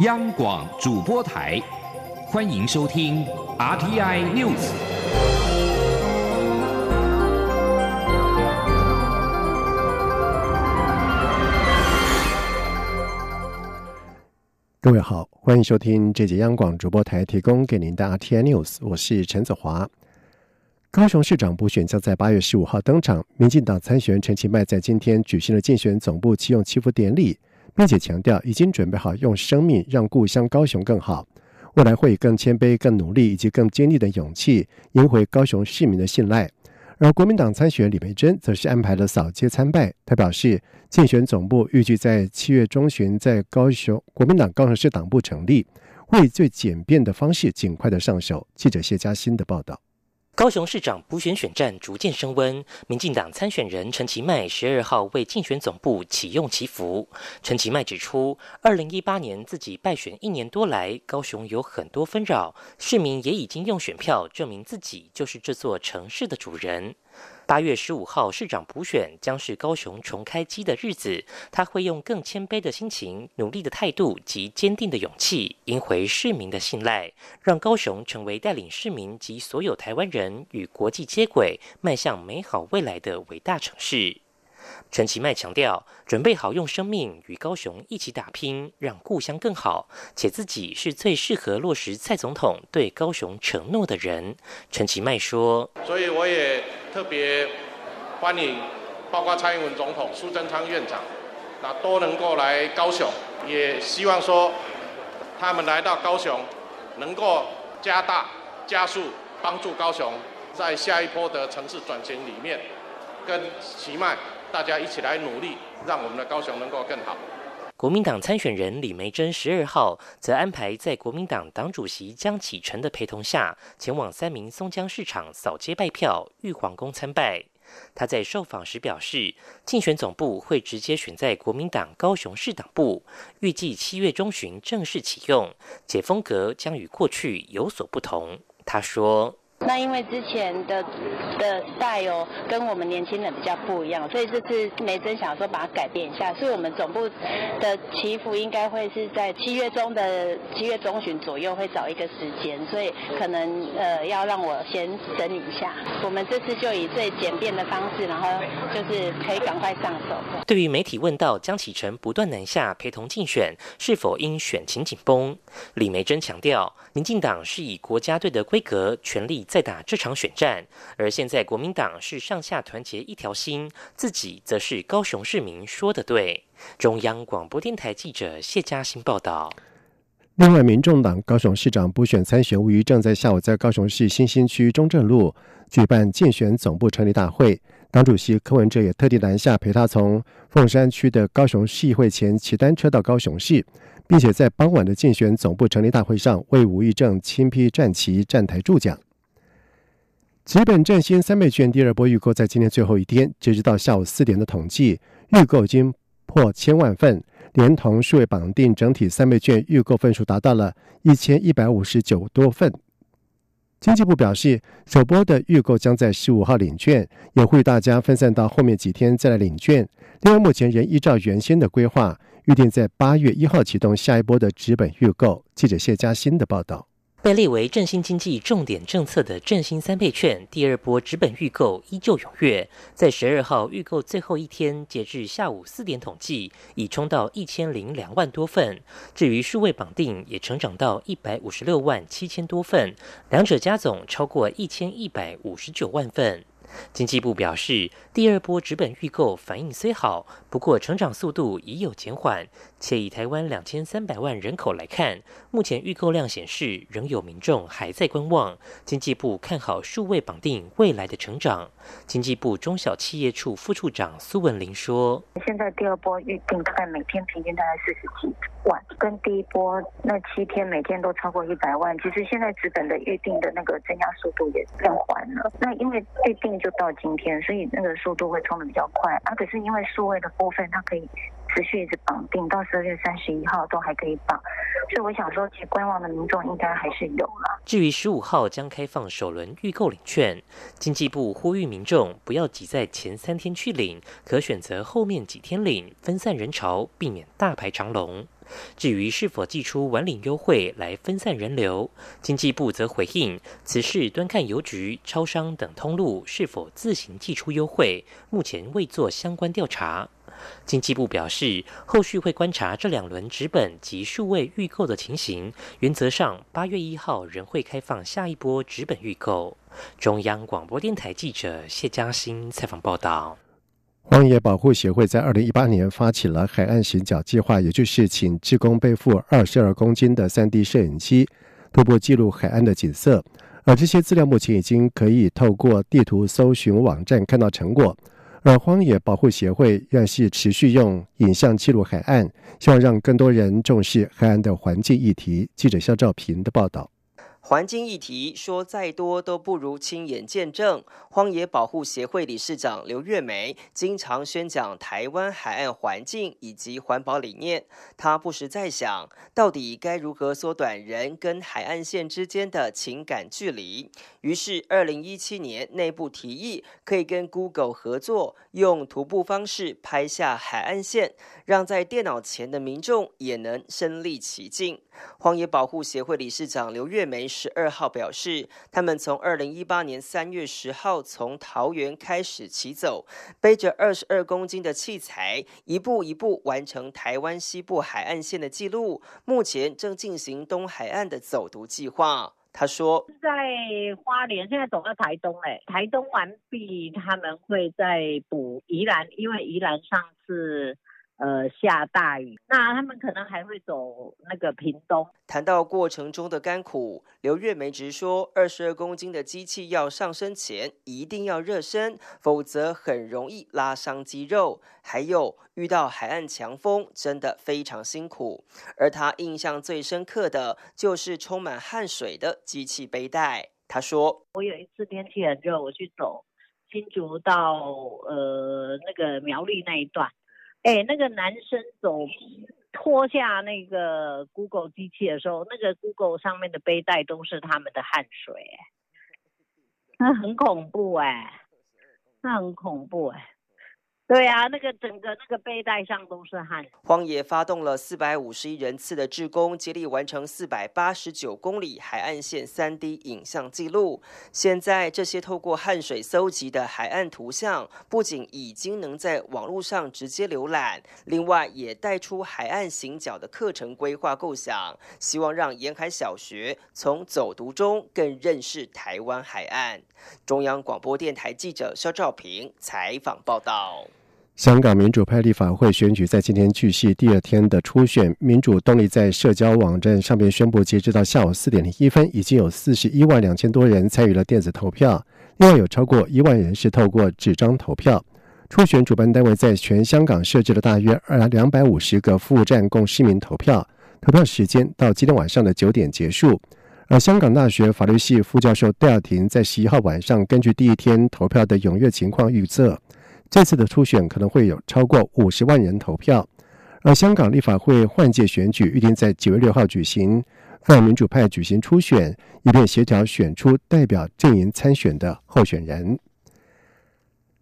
央广主播台，欢迎收听 RTI News。各位好，欢迎收听这节央广主播台提供给您的 RTI News，我是陈子华。高雄市长补选将在八月十五号登场，民进党参选陈其迈在今天举行了竞选总部启用祈福典礼。并且强调，已经准备好用生命让故乡高雄更好，未来会以更谦卑、更努力以及更坚定的勇气赢回高雄市民的信赖。而国民党参选李梅珍则是安排了扫街参拜。他表示，竞选总部预计在七月中旬在高雄国民党高雄市党部成立，会以最简便的方式尽快的上手。记者谢嘉欣的报道。高雄市长补选选战逐渐升温，民进党参选人陈其迈十二号为竞选总部启用祈福。陈其迈指出，二零一八年自己败选一年多来，高雄有很多纷扰，市民也已经用选票证明自己就是这座城市的主人。八月十五号市长补选将是高雄重开机的日子，他会用更谦卑的心情、努力的态度及坚定的勇气，赢回市民的信赖，让高雄成为带领市民及所有台湾人与国际接轨、迈向美好未来的伟大城市。陈其迈强调，准备好用生命与高雄一起打拼，让故乡更好，且自己是最适合落实蔡总统对高雄承诺的人。陈其迈说：“所以我也。”特别欢迎，包括蔡英文总统、苏贞昌院长，那都能够来高雄，也希望说他们来到高雄，能够加大、加速帮助高雄在下一波的城市转型里面，跟奇迈大家一起来努力，让我们的高雄能够更好。国民党参选人李梅珍十二号则安排在国民党党主席江启臣的陪同下，前往三明松江市场扫街拜票、玉皇宫参拜。他在受访时表示，竞选总部会直接选在国民党高雄市党部，预计七月中旬正式启用，且风格将与过去有所不同。他说。那因为之前的的赛游跟我们年轻人比较不一样，所以这次梅珍想说把它改变一下，所以我们总部的祈福应该会是在七月中的七月中旬左右会找一个时间，所以可能呃要让我先整理一下。我们这次就以最简便的方式，然后就是可以赶快上手。对于媒体问到江启臣不断南下陪同竞选，是否因选情紧绷？李梅珍强调，民进党是以国家队的规格全力。在打这场选战，而现在国民党是上下团结一条心，自己则是高雄市民说的对。中央广播电台记者谢嘉欣报道。另外，民众党高雄市长补选参选吴瑜正在下午在高雄市新兴区中正路举办竞选总部成立大会，党主席柯文哲也特地南下陪他从凤山区的高雄市议会前骑单车到高雄市，并且在傍晚的竞选总部成立大会上为吴育正亲批战旗站台助讲。基本振兴三倍券第二波预购在今天最后一天，截止到下午四点的统计，预购已经破千万份，连同数位绑定，整体三倍券预购份数达到了一千一百五十九多份。经济部表示，首波的预购将在十五号领券，也呼吁大家分散到后面几天再来领券。另外，目前仍依照原先的规划，预定在八月一号启动下一波的纸本预购。记者谢嘉欣的报道。被列为振兴经济重点政策的振兴三倍券第二波直本预购依旧踊跃，在十二号预购最后一天，截至下午四点统计，已冲到一千零两万多份。至于数位绑定，也成长到一百五十六万七千多份，两者加总超过一千一百五十九万份。经济部表示，第二波纸本预购反应虽好，不过成长速度已有减缓，且以台湾两千三百万人口来看，目前预购量显示仍有民众还在观望。经济部看好数位绑定未来的成长。经济部中小企业处副处长苏文玲说：“现在第二波预定大概每天平均大概四十几万，跟第一波那七天每天都超过一百万。其实现在资本的预定的那个增加速度也变缓了。那因为预定。”就到今天，所以那个速度会冲的比较快啊。可是因为数位的部分，它可以持续一直绑定到十二月三十一号都还可以绑，所以我想说，其实观望的民众应该还是有了。至于十五号将开放首轮预购领券，经济部呼吁民众不要挤在前三天去领，可选择后面几天领，分散人潮，避免大排长龙。至于是否寄出晚领优惠来分散人流，经济部则回应，此事端看邮局、超商等通路是否自行寄出优惠，目前未做相关调查。经济部表示，后续会观察这两轮纸本及数位预购的情形，原则上八月一号仍会开放下一波纸本预购。中央广播电台记者谢嘉欣采访报道。荒野保护协会在二零一八年发起了海岸行脚计划，也就是请职工背负二十二公斤的三 D 摄影机，徒步记录海岸的景色。而这些资料目前已经可以透过地图搜寻网站看到成果。而荒野保护协会愿是持续用影像记录海岸，希望让更多人重视海岸的环境议题。记者肖兆平的报道。环境议题说再多都不如亲眼见证。荒野保护协会理事长刘月梅经常宣讲台湾海岸环境以及环保理念。他不时在想，到底该如何缩短人跟海岸线之间的情感距离？于是，二零一七年内部提议，可以跟 Google 合作，用徒步方式拍下海岸线，让在电脑前的民众也能身临其境。荒野保护协会理事长刘月梅十二号表示，他们从二零一八年三月十号从桃园开始起走，背着二十二公斤的器材，一步一步完成台湾西部海岸线的记录。目前正进行东海岸的走读计划。他说，在花莲，现在走到台东嘞，台东完毕，他们会再补宜兰，因为宜兰上次。呃，下大雨，那他们可能还会走那个屏东。谈到过程中的甘苦，刘月梅直说，二十二公斤的机器要上升前一定要热身，否则很容易拉伤肌肉。还有遇到海岸强风，真的非常辛苦。而他印象最深刻的就是充满汗水的机器背带。他说：“我有一次天气很热，我去走新竹到呃那个苗栗那一段。”哎，那个男生走脱下那个 Google 机器的时候，那个 Google 上面的背带都是他们的汗水，那 很恐怖哎，那很恐怖哎。对啊，那个整个那个背带上都是汗。荒野发动了四百五十一人次的志工，接力完成四百八十九公里海岸线三 D 影像记录。现在这些透过汗水搜集的海岸图像，不仅已经能在网络上直接浏览，另外也带出海岸行脚的课程规划构想，希望让沿海小学从走读中更认识台湾海岸。中央广播电台记者肖兆平采访报道。香港民主派立法会选举在今天继续第二天的初选，民主动力在社交网站上面宣布，截止到下午四点零一分，已经有四十一万两千多人参与了电子投票，另外有超过一万人是透过纸张投票。初选主办单位在全香港设置了大约二两百五十个服务站供市民投票，投票时间到今天晚上的九点结束。而香港大学法律系副教授戴尔廷在十一号晚上根据第一天投票的踊跃情况预测。这次的初选可能会有超过五十万人投票，而香港立法会换届选举预定在九月六号举行，泛民主派举行初选，以便协调选出代表阵营参选的候选人。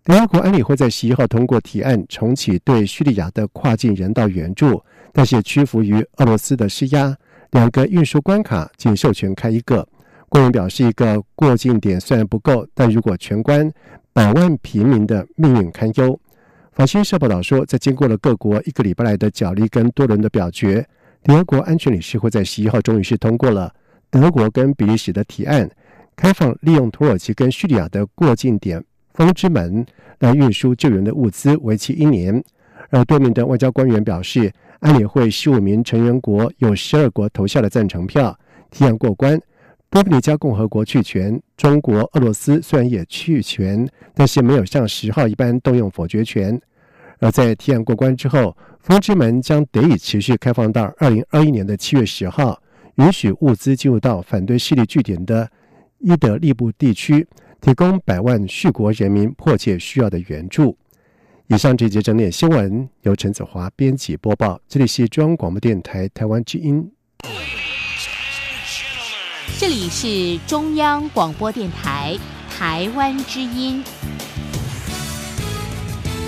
联合国安理会在十一号通过提案，重启对叙利亚的跨境人道援助，但是屈服于俄罗斯的施压，两个运输关卡仅授权开一个。官员表示，一个过境点虽然不够，但如果全关。百万平民的命运堪忧。法新社报道说，在经过了各国一个礼拜来的角力跟多轮的表决，联合国安全理事会在十一号终于是通过了德国跟比利时的提案，开放利用土耳其跟叙利亚的过境点“风之门”来运输救援的物资，为期一年。而多名的外交官员表示，安理会十五名成员国有十二国投下了赞成票，提案过关。多米尼加共和国弃权，中国、俄罗斯虽然也弃权，但是没有像十号一般动用否决权。而在提案过关之后，风之门将得以持续开放到二零二一年的七月十号，允许物资进入到反对势力据点的伊德利布地区，提供百万叙国人民迫切需要的援助。以上这节整点新闻由陈子华编辑播报，这里是中央广播电台台湾之音。这里是中央广播电台台湾之音。